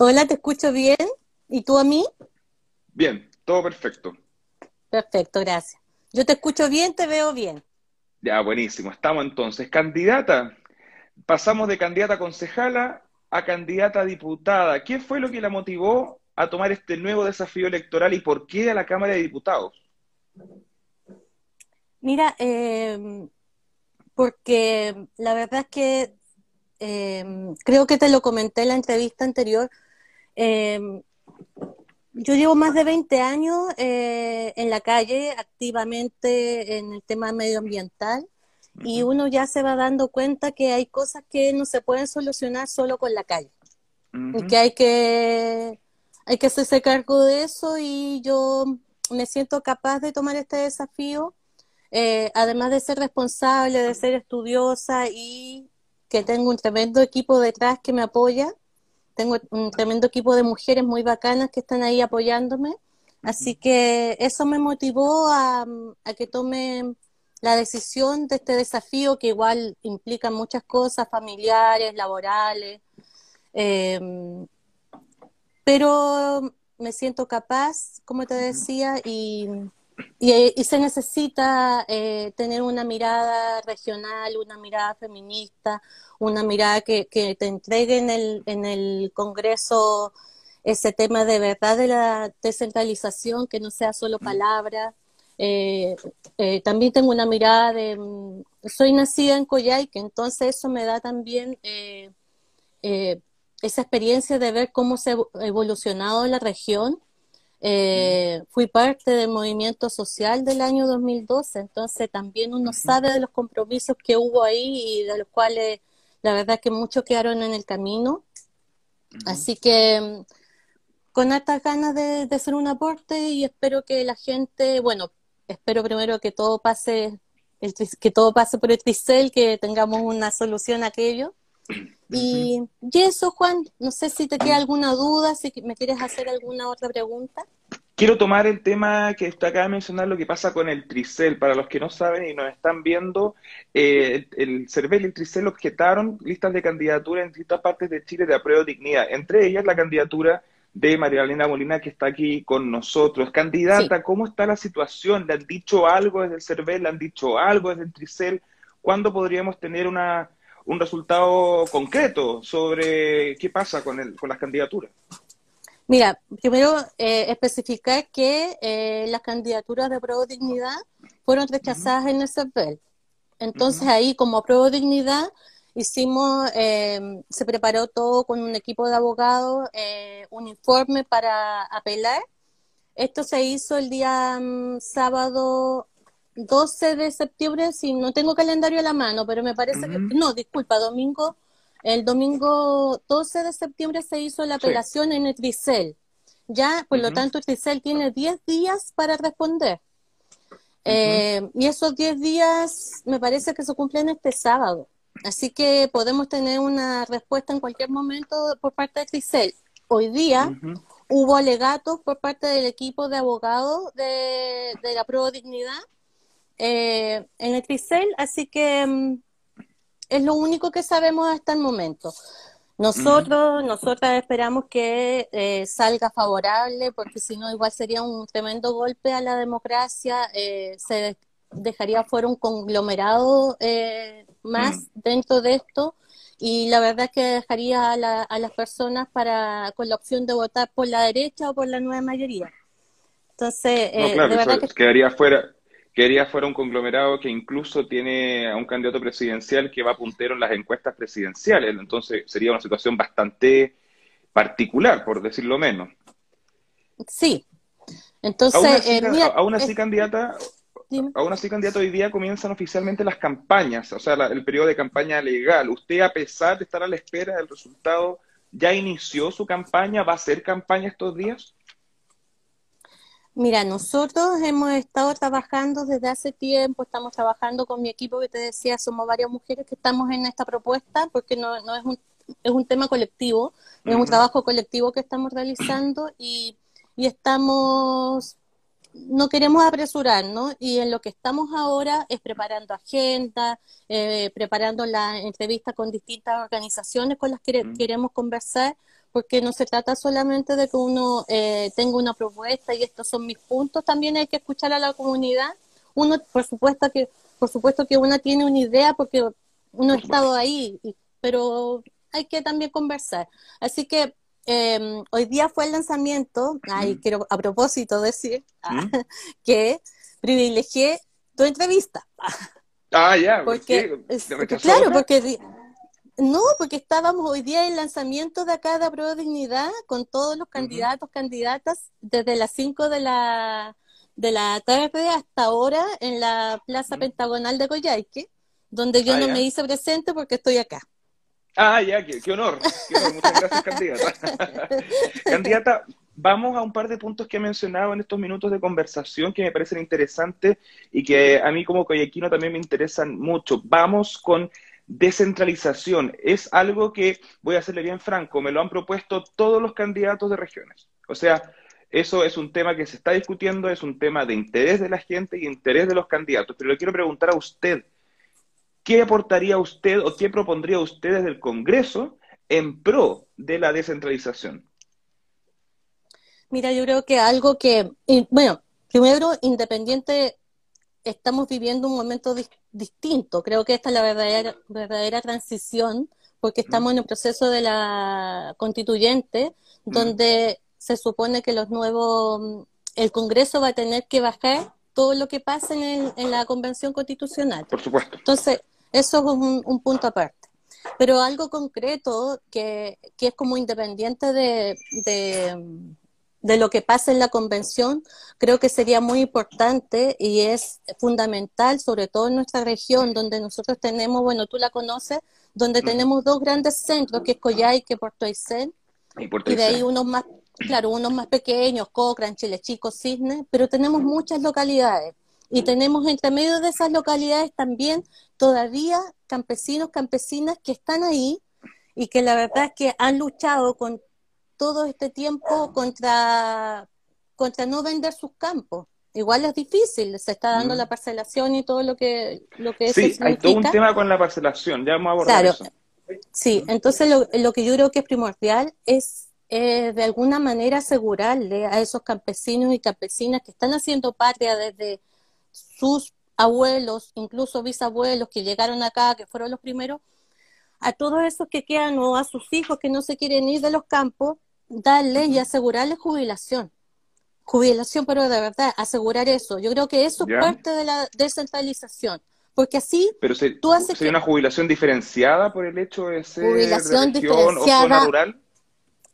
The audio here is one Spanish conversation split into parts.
Hola, te escucho bien. ¿Y tú a mí? Bien, todo perfecto. Perfecto, gracias. Yo te escucho bien, te veo bien. Ya, buenísimo. Estamos entonces. Candidata. Pasamos de candidata a concejala a candidata a diputada. ¿Qué fue lo que la motivó a tomar este nuevo desafío electoral y por qué a la Cámara de Diputados? Mira, eh, porque la verdad es que eh, creo que te lo comenté en la entrevista anterior. Eh, yo llevo más de 20 años eh, en la calle, activamente en el tema medioambiental, y uno ya se va dando cuenta que hay cosas que no se pueden solucionar solo con la calle, y que hay que hay que hacerse cargo de eso y yo me siento capaz de tomar este desafío, eh, además de ser responsable, de ser estudiosa y que tengo un tremendo equipo detrás que me apoya tengo un tremendo equipo de mujeres muy bacanas que están ahí apoyándome. Así que eso me motivó a, que tome la decisión de este desafío que igual implica muchas cosas familiares, laborales, em, pero me siento capaz, como te decía, y, y, se necesita eh, tener una mirada regional, una mirada feminista, una mirada que, te entregue en el, en el Congreso ese tema de verdad de la descentralización, que no sea solo palabra. Eh, eh, también tengo una mirada de, mm, soy nacida en Coyhaique, entonces eso me da también eh, esa experiencia de ver cómo se ha evolucionado la región. Fui parte del movimiento social del año 2012, entonces también uno sabe de los compromisos que hubo ahí y de los cuales la verdad que muchos quedaron en el camino. Así que mm, con hartas ganas de, hacer un aporte y espero que la gente, bueno, espero primero que todo pase, el, que todo pase por el Tricel, que tengamos una solución a aquello. Y, y, eso, Juan, no sé si te queda alguna duda, si me quieres hacer alguna otra pregunta. Quiero tomar el tema que usted acaba de mencionar, lo que pasa con el Tricel. Para los que no saben y nos están viendo, eh, el CERVEL y el Tricel objetaron listas de candidatura en distintas partes de Chile de apruebo dignidad. Entre ellas la candidatura de María Elena Molina, que está aquí con nosotros. Candidata, ¿cómo está la situación? ¿Le han dicho algo desde el CERVEL? ¿Le han dicho algo desde el Tricel? ¿Cuándo podríamos tener una, un resultado concreto sobre qué pasa con, el, con las candidaturas? Mira, primero eh, especificar que eh, las candidaturas de Pro Dignidad fueron rechazadas en el CERVEL. Entonces ahí como Pro Dignidad hicimos, eh, se preparó todo con un equipo de abogados, un informe para apelar. Esto se hizo el día mm, sábado 12 de septiembre, si no tengo calendario a la mano, pero me parece que, no, disculpa, domingo el domingo 12 de septiembre se hizo la apelación en el Tricel. Ya, por lo tanto, el Tricel tiene 10 días para responder. Eh, y esos 10 días me parece que se cumplen este sábado. Así que podemos tener una respuesta en cualquier momento por parte de Tricel. Hoy día hubo alegatos por parte del equipo de abogados de, la prueba dignidad eh, en el Tricel, así que mm, es lo único que sabemos hasta el momento. Nosotros, nosotras esperamos que eh, salga favorable, porque si no, igual sería un tremendo golpe a la democracia, eh, se dejaría fuera un conglomerado eh, más dentro de esto, y la verdad es que dejaría a, a, las personas para con la opción de votar por la derecha o por la nueva mayoría. Entonces, de verdad que... quedaría fuera, quería fuera un conglomerado que incluso tiene a un candidato presidencial que va puntero en las encuestas presidenciales. Entonces sería una situación bastante particular, por decirlo menos. Sí. Entonces, aún así, eh, candidata, aún así, candidato, hoy día comienzan oficialmente las campañas, o sea, el periodo de campaña legal. ¿Usted, a pesar de estar a la espera del resultado, ya inició su campaña? ¿Va a hacer campaña estos días? Mira, nosotros hemos estado trabajando desde hace tiempo, estamos trabajando con mi equipo que te decía, somos varias mujeres que estamos en esta propuesta, porque no, no es, un, es un tema colectivo, es un trabajo colectivo que estamos realizando y, y estamos no queremos apresurar, ¿no? Y en lo que estamos ahora es preparando agenda, eh, preparando la entrevista con distintas organizaciones con las que queremos conversar, porque no se trata solamente de que uno eh, tenga una propuesta y estos son mis puntos, también hay que escuchar a la comunidad. Uno, por supuesto que, por supuesto que uno tiene una idea porque uno ha estado ahí, pero hay que también conversar. Así que em, hoy día fue el lanzamiento, ahí quiero a propósito decir que privilegié tu entrevista. Ah, ya, porque, claro, porque no, porque estábamos hoy día en el lanzamiento de acá de Pro Dignidad con todos los candidatos, candidatas, desde las 5 de la, de la tarde hasta ahora en la Plaza Pentagonal de Coyhaique, donde yo ah, no me hice presente porque estoy acá. Ah, ya, qué, honor. Muchas gracias, candidata. candidata, vamos a un par de puntos que he mencionado en estos minutos de conversación que me parecen interesantes y que a mí como coyequino también me interesan mucho. Vamos con descentralización. Es algo que, voy a hacerle bien franco, me lo han propuesto todos los candidatos de regiones. O sea, eso es un tema que se está discutiendo, es un tema de interés de la gente y interés de los candidatos. Pero le quiero preguntar a usted, ¿qué aportaría usted o qué propondría usted desde el Congreso en pro de la descentralización? Mira, yo creo que algo que, bueno, primero, independiente, estamos viviendo un momento distinto. Creo que esta es la verdadera, verdadera transición, porque estamos en un proceso de la constituyente, donde se supone que los nuevos, el Congreso va a tener que bajar todo lo que pasa en, en la Convención Constitucional. Por supuesto. Entonces, eso es un, punto aparte. Pero algo concreto que, que es como independiente de, de lo que pasa en la convención, creo que sería muy importante y es fundamental, sobre todo en nuestra región, donde nosotros tenemos, bueno, tú la conoces, donde tenemos dos grandes centros, que es Coyhaique, Puerto Aysén, y, de ahí unos más, claro, unos más pequeños, Cochrane, Chile Chico, Cisne, pero tenemos muchas localidades. Y tenemos entre medio de esas localidades también todavía campesinos, campesinas que están ahí y que la verdad es que han luchado con todo este tiempo contra, contra no vender sus campos. Igual es difícil, se está dando mm. la parcelación y todo lo que, lo que Sí, hay todo un tema con la parcelación, ya vamos a abordar claro, eso. Sí, entonces lo, lo, que yo creo que es primordial es eh, de alguna manera asegurarle a esos campesinos y campesinas que están haciendo patria desde sus abuelos, incluso bisabuelos que llegaron acá, que fueron los primeros, a todos esos que quedan o a sus hijos que no se quieren ir de los campos, darle y asegurarle jubilación. Jubilación, pero de verdad, asegurar eso. Yo creo que eso es parte de la descentralización. Porque así pero tú haces ¿sería una jubilación diferenciada por el hecho de ser jubilación diferenciada, rural?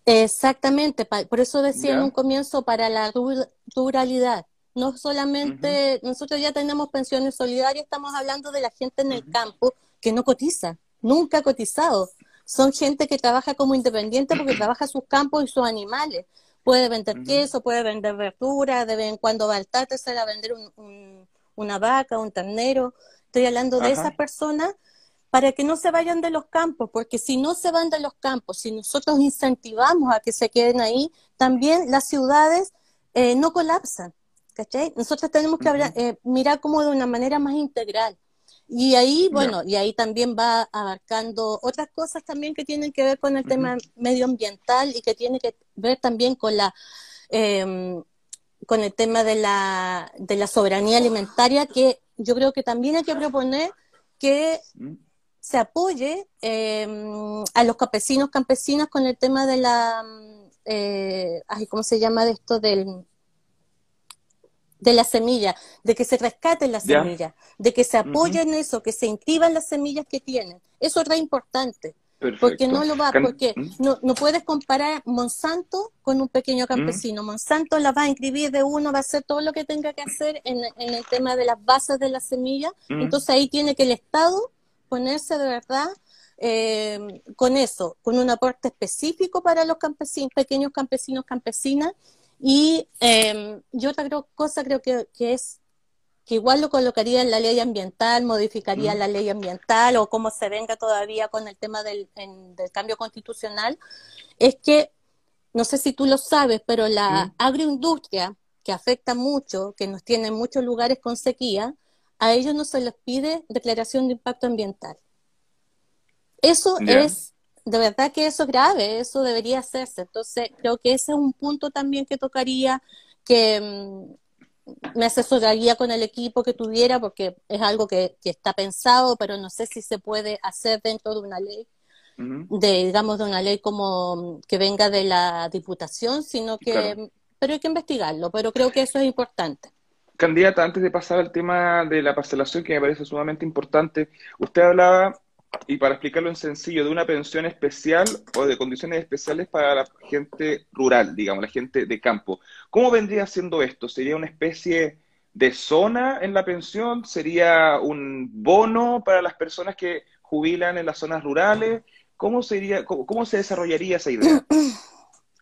Exactamente, por eso decía en un comienzo para la ruralidad. No solamente, nosotros ya tenemos pensiones solidarias, estamos hablando de la gente en el campo que no cotiza, nunca ha cotizado son gente que trabaja como independiente porque trabaja sus campos y sus animales. Puede vender queso, puede vender verdura, de vez en cuando va al se a vender una vaca, un ternero. Estoy hablando de esas personas para que no se vayan de los campos, porque si no se van de los campos, si nosotros incentivamos a que se queden ahí, también las ciudades eh, no colapsan. ¿cachai? Nosotros tenemos que eh, mirar como de una manera más integral. Y ahí, bueno, y ahí también va abarcando otras cosas también que tienen que ver con el tema medioambiental y que tiene que ver también con la em, con el tema de la, de la soberanía alimentaria, que yo creo que también hay que proponer que mm. se apoye em, a los campesinos, campesinas con el tema de la, eh, ¿cómo se llama de esto? Del de la semilla, de que se rescaten las semillas, de que se apoyen eso, que se intiban las semillas que tienen. Eso es re importante. Porque no lo va, porque no, no puedes comparar Monsanto con un pequeño campesino. Monsanto la va a inscribir de uno, va a hacer todo lo que tenga que hacer en, el tema de las bases de la semilla. Entonces ahí tiene que el Estado ponerse de verdad eh, con eso, con un aporte específico para los campesinos, pequeños campesinos, campesinas, y eh, yo otra cosa creo que, es que igual lo colocaría en la ley ambiental, modificaría mm. la ley ambiental o como se venga todavía con el tema del, del, cambio constitucional, es que, no sé si tú lo sabes, pero la mm. agroindustria, que afecta mucho, que nos tiene en muchos lugares con sequía, a ellos no se les pide declaración de impacto ambiental. Eso es de verdad que eso es grave, eso debería hacerse. Entonces, creo que ese es un punto también que tocaría, que mm, me asesoraría con el equipo que tuviera, porque es algo que, está pensado, pero no sé si se puede hacer dentro de una ley, de, digamos, de una ley como que venga de la diputación, sino que, pero hay que investigarlo, pero creo que eso es importante. Candidata, antes de pasar al tema de la parcelación, que me parece sumamente importante, usted hablaba y para explicarlo en sencillo, de una pensión especial o de condiciones especiales para la gente rural, digamos, la gente de campo. ¿Cómo vendría siendo esto? ¿Sería una especie de zona en la pensión? ¿Sería un bono para las personas que jubilan en las zonas rurales? ¿Cómo, sería, cómo, se desarrollaría esa idea?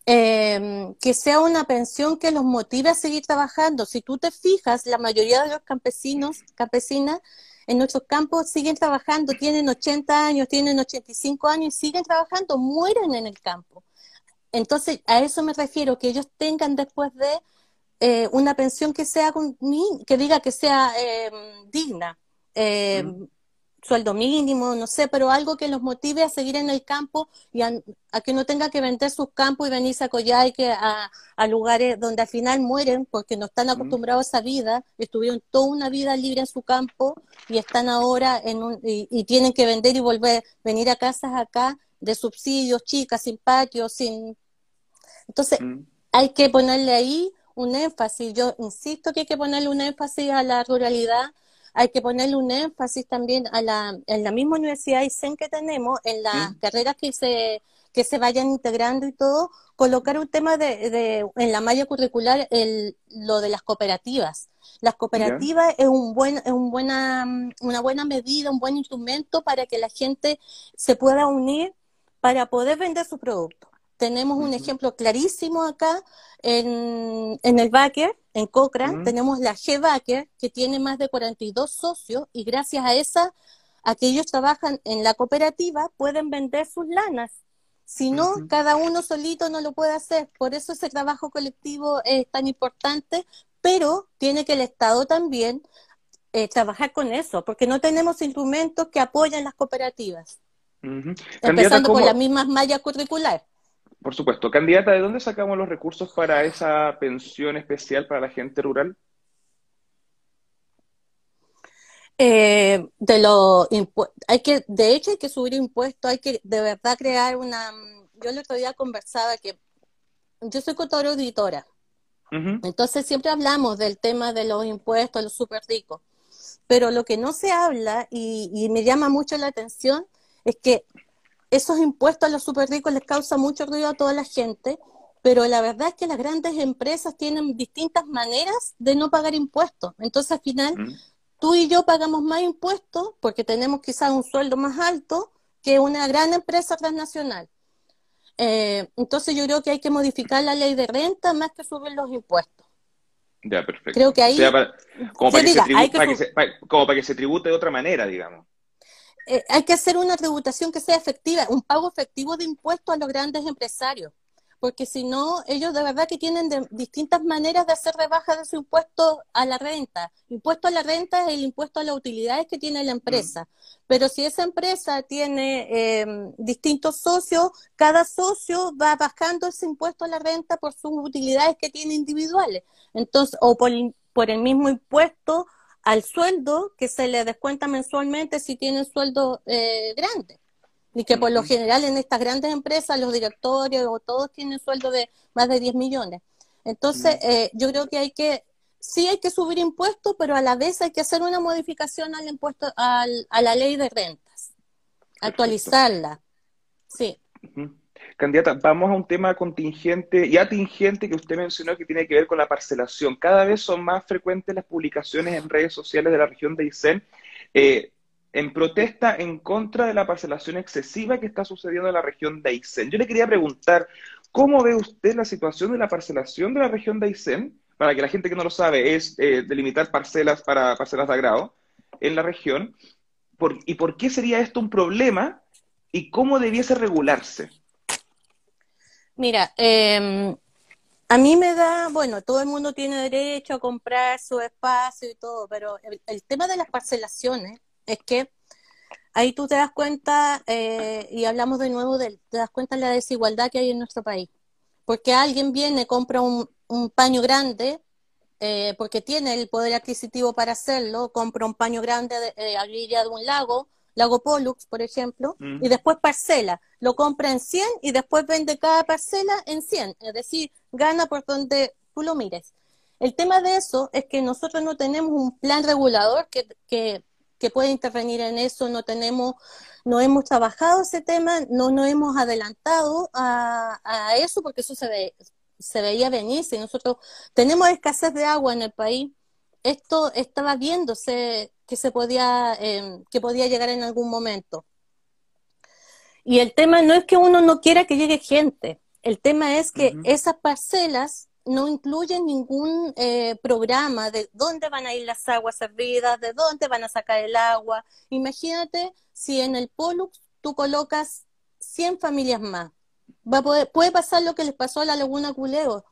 Em, que sea una pensión que los motive a seguir trabajando. Si tú te fijas, la mayoría de los campesinos, campesinas, en nuestros campos siguen trabajando, tienen 80 años, tienen 85 años y siguen trabajando, mueren en el campo. Entonces, a eso me refiero, que ellos tengan después de eh, una pensión que sea que diga que sea em, digna. Eh, sueldo mínimo, no sé, pero algo que los motive a seguir en el campo y a, que no tenga que vender sus campos y venirse a Coyhaique, a, a lugares donde al final mueren porque no están acostumbrados a esa vida, estuvieron toda una vida libre en su campo y están ahora en un, y, tienen que vender y volver, venir a casas acá de subsidios, chicas, sin patio, sin... Entonces, hay que ponerle ahí un énfasis. Yo insisto que hay que ponerle un énfasis a la ruralidad hay que ponerle un énfasis también a la, en la misma universidad ISEN que tenemos, en las carreras que se, que se vayan integrando y todo, colocar un tema de, de en la malla curricular el, lo de las cooperativas. Las cooperativas es, un buen, es un buena, una buena medida, un buen instrumento para que la gente se pueda unir para poder vender su producto. Tenemos un ejemplo clarísimo acá en, en el Baker, en Cochrane, tenemos la G-Baker, que tiene más de 42 socios y gracias a esa, a que ellos trabajan en la cooperativa, pueden vender sus lanas. Si no, cada uno solito no lo puede hacer. Por eso ese trabajo colectivo es tan importante, pero tiene que el Estado también eh, trabajar con eso, porque no tenemos instrumentos que apoyen las cooperativas. Empezando con las mismas mallas curriculares. Por supuesto. Candidata, ¿de dónde sacamos los recursos para esa pensión especial para la gente rural? Eh, de lo hay que de hecho hay que subir impuestos hay que de verdad crear una yo el otro día conversaba que yo soy contadora auditora entonces siempre hablamos del tema de los impuestos los súper ricos pero lo que no se habla y me llama mucho la atención es que esos impuestos a los super ricos les causa mucho ruido a toda la gente, pero la verdad es que las grandes empresas tienen distintas maneras de no pagar impuestos. Entonces, al final, tú y yo pagamos más impuestos porque tenemos quizás un sueldo más alto que una gran empresa transnacional. Eh, entonces, yo creo que hay que modificar la ley de renta más que subir los impuestos. Ya, perfecto. Creo que ahí... como, para que se tribute de otra manera, digamos. Eh, hay que hacer una tributación que sea efectiva, un pago efectivo de impuestos a los grandes empresarios, porque si no, ellos de verdad que tienen distintas maneras de hacer rebaja de su impuesto a la renta. Impuesto a la renta es el impuesto a las utilidades que tiene la empresa, pero si esa empresa tiene em, distintos socios, cada socio va bajando ese impuesto a la renta por sus utilidades que tiene individuales, entonces, o por, por el mismo impuesto al sueldo que se le descuenta mensualmente si tienen sueldo eh, grande. Y que por lo general en estas grandes empresas los directores o todos tienen sueldo de más de 10 millones. Entonces, eh, yo creo que hay que, sí hay que subir impuestos, pero a la vez hay que hacer una modificación al impuesto, al, a la ley de rentas, actualizarla. Sí. Candidata, vamos a un tema contingente y atingente que usted mencionó que tiene que ver con la parcelación. Cada vez son más frecuentes las publicaciones en redes sociales de la región de Aysén eh, en protesta en contra de la parcelación excesiva que está sucediendo en la región de Aysén. Yo le quería preguntar, ¿cómo ve usted la situación de la parcelación de la región de Aysén? Para que la gente que no lo sabe, es eh, delimitar parcelas para parcelas de agrado en la región. ¿Y por qué sería esto un problema? ¿Y cómo debiese regularse? Mira, eh, a mí me da, bueno, todo el mundo tiene derecho a comprar su espacio y todo, pero el, tema de las parcelaciones es que ahí tú te das cuenta, eh, y hablamos de nuevo, de, te das cuenta de la desigualdad que hay en nuestro país. Porque alguien viene, compra un, paño grande, eh, porque tiene el poder adquisitivo para hacerlo, compra un paño grande eh, a orilla de un lago, lago Pollux, por ejemplo, y después parcela, lo compra en 100 y después vende cada parcela en 100, es decir, gana por donde tú lo mires. El tema de eso es que nosotros no tenemos un plan regulador que, que que puede intervenir en eso, no tenemos, no hemos trabajado ese tema, no nos hemos adelantado a, eso porque eso se, ve, se veía venir. Si nosotros tenemos escasez de agua en el país, esto estaba viéndose que se podía, em, que podía llegar en algún momento. Y el tema no es que uno no quiera que llegue gente, el tema es que esas parcelas no incluyen ningún eh, programa de dónde van a ir las aguas servidas, de dónde van a sacar el agua. Imagínate si en el Pollux tú colocas 100 familias más. Va a poder, puede pasar lo que les pasó a la Laguna Culeo,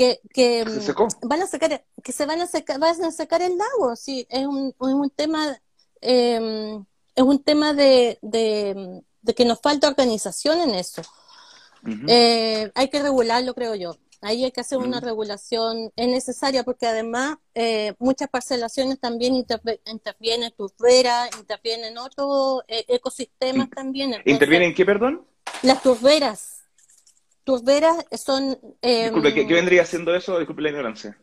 que, que mm, van a sacar, que se van a secar, van a secar el lago. Sí, es un, un tema, em, es un tema de, de, que nos falta organización en eso. Eh, hay que regularlo, creo yo. Ahí hay que hacer una regulación, es necesaria porque además eh, muchas parcelaciones también intervienen turberas, intervienen otros eh, ecosistemas también. ¿Intervienen qué, perdón? Las turberas. Turberas son... Disculpe, ¿qué, vendría siendo eso? Disculpe la ignorancia.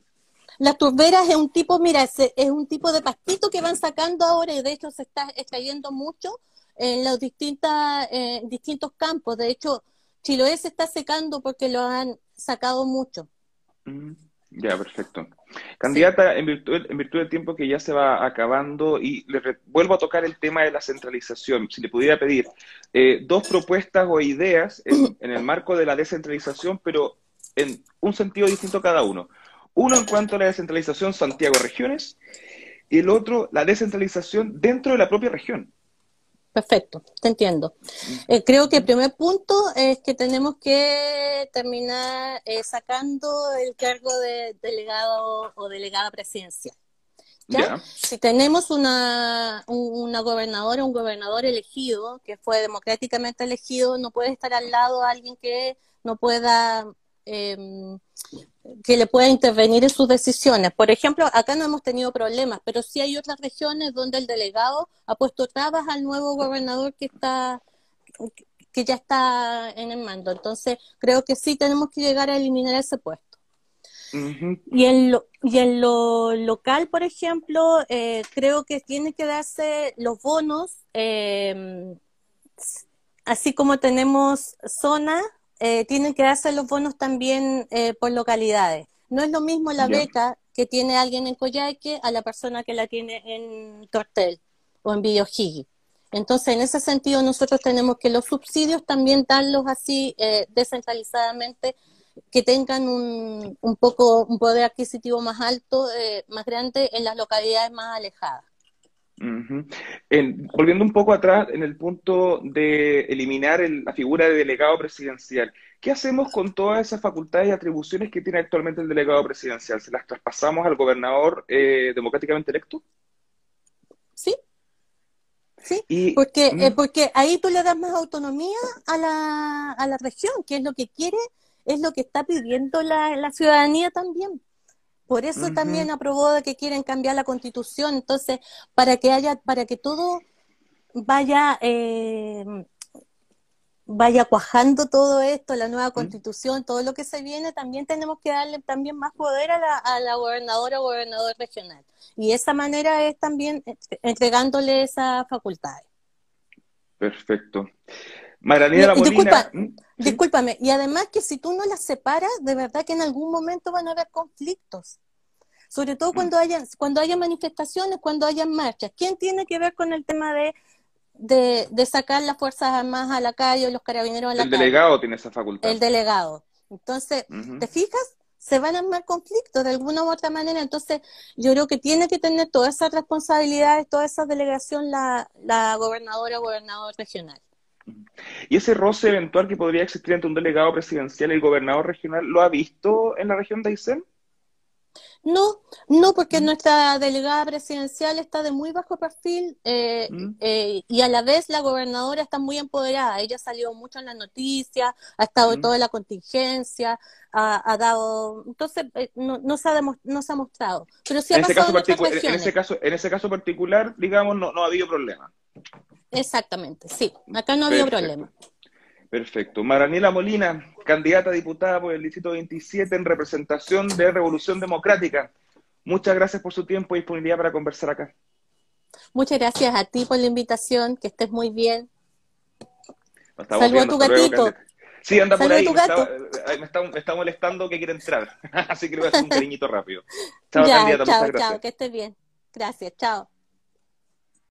Las turberas es un tipo, mira, es, es, un tipo de pastito que van sacando ahora y de hecho se está extrayendo mucho en los distintas, eh, distintos campos. De hecho, Chiloé se está secando porque lo han sacado mucho. Mm, ya, perfecto. Candidata, en, virtud, en virtud del tiempo que ya se va acabando, y le vuelvo a tocar el tema de la centralización, si le pudiera pedir eh, dos propuestas o ideas en, el marco de la descentralización, pero en un sentido distinto cada uno. Uno en cuanto a la descentralización Santiago Regiones, y el otro la descentralización dentro de la propia región. Perfecto, te entiendo. Eh, creo que el primer punto es que tenemos que terminar eh, sacando el cargo de delegado o delegada presidencial. ¿Ya? Si tenemos una, una gobernadora, un gobernador elegido, que fue democráticamente elegido, no puede estar al lado de alguien que no pueda eh, que le pueda intervenir en sus decisiones. Por ejemplo, acá no hemos tenido problemas, pero sí hay otras regiones donde el delegado ha puesto trabas al nuevo gobernador que está que ya está en el mando. Entonces, creo que sí tenemos que llegar a eliminar ese puesto. Y en lo, y en lo local, por ejemplo, eh, creo que tiene que darse los bonos, eh, así como tenemos zonas eh, tienen que darse los bonos también eh, por localidades. No es lo mismo la beca que tiene alguien en Coyhaique a la persona que la tiene en Tortel o en Villohigui. Entonces, en ese sentido, nosotros tenemos que los subsidios también darlos así eh, descentralizadamente, que tengan un, un, poco un poder adquisitivo más alto, más grande en las localidades más alejadas volviendo un poco atrás en el punto de eliminar la figura de delegado presidencial, ¿qué hacemos con todas esas facultades y atribuciones que tiene actualmente el delegado presidencial? ¿Se las traspasamos al gobernador eh, democráticamente electo? Sí. Sí, porque, eh, porque ahí tú le das más autonomía a la, a la región, que es lo que quiere, es lo que está pidiendo la, la ciudadanía también. Por eso también aprobó de que quieren cambiar la constitución. Entonces, para que haya, para que todo vaya, eh, vaya cuajando todo esto, la nueva constitución, todo lo que se viene, también tenemos que darle también más poder a la, a la gobernadora o gobernador regional. Y esa manera es también entregándole esa facultad. Perfecto. Maranía Molina. ¿Mm? Discúlpame, y además que si tú no las separas, de verdad que en algún momento van a haber conflictos. Sobre todo cuando haya, cuando haya manifestaciones, cuando haya marchas. ¿Quién tiene que ver con el tema de, de, sacar las Fuerzas Armadas a la calle o los carabineros a la calle? El delegado tiene esa facultad. El delegado. Entonces, ¿te fijas? Se van a armar conflictos de alguna u otra manera. Entonces, yo creo que tiene que tener todas esas responsabilidades, toda esa delegación la, la gobernadora o gobernador regional. ¿Y ese roce eventual que podría existir entre un delegado presidencial y el gobernador regional, lo ha visto en la región de Aysén? No, no, porque nuestra delegada presidencial está de muy bajo perfil eh, mm. eh, y a la vez la gobernadora está muy empoderada. Ella salió mucho en las noticias, ha estado en mm. toda la contingencia, ha, dado, entonces eh, no, no, se ha no se ha mostrado. Pero sí ha en, ese caso en, ese caso, en ese caso particular, digamos, no, no ha habido problema. Exactamente, sí, acá no ha habido problema. Perfecto. Maraniela Molina, candidata a diputada por el Distrito 27 en representación de Revolución Democrática. Muchas gracias por su tiempo y disponibilidad para conversar acá. Muchas gracias a ti por la invitación, que estés muy bien. Saludos a tu gatito. sí, anda por ahí. Eh, me está, molestando que quiere entrar. Así que le voy a hacer un cariñito rápido. Chao, candidata. Chao, chao, que estés bien. Gracias, chao.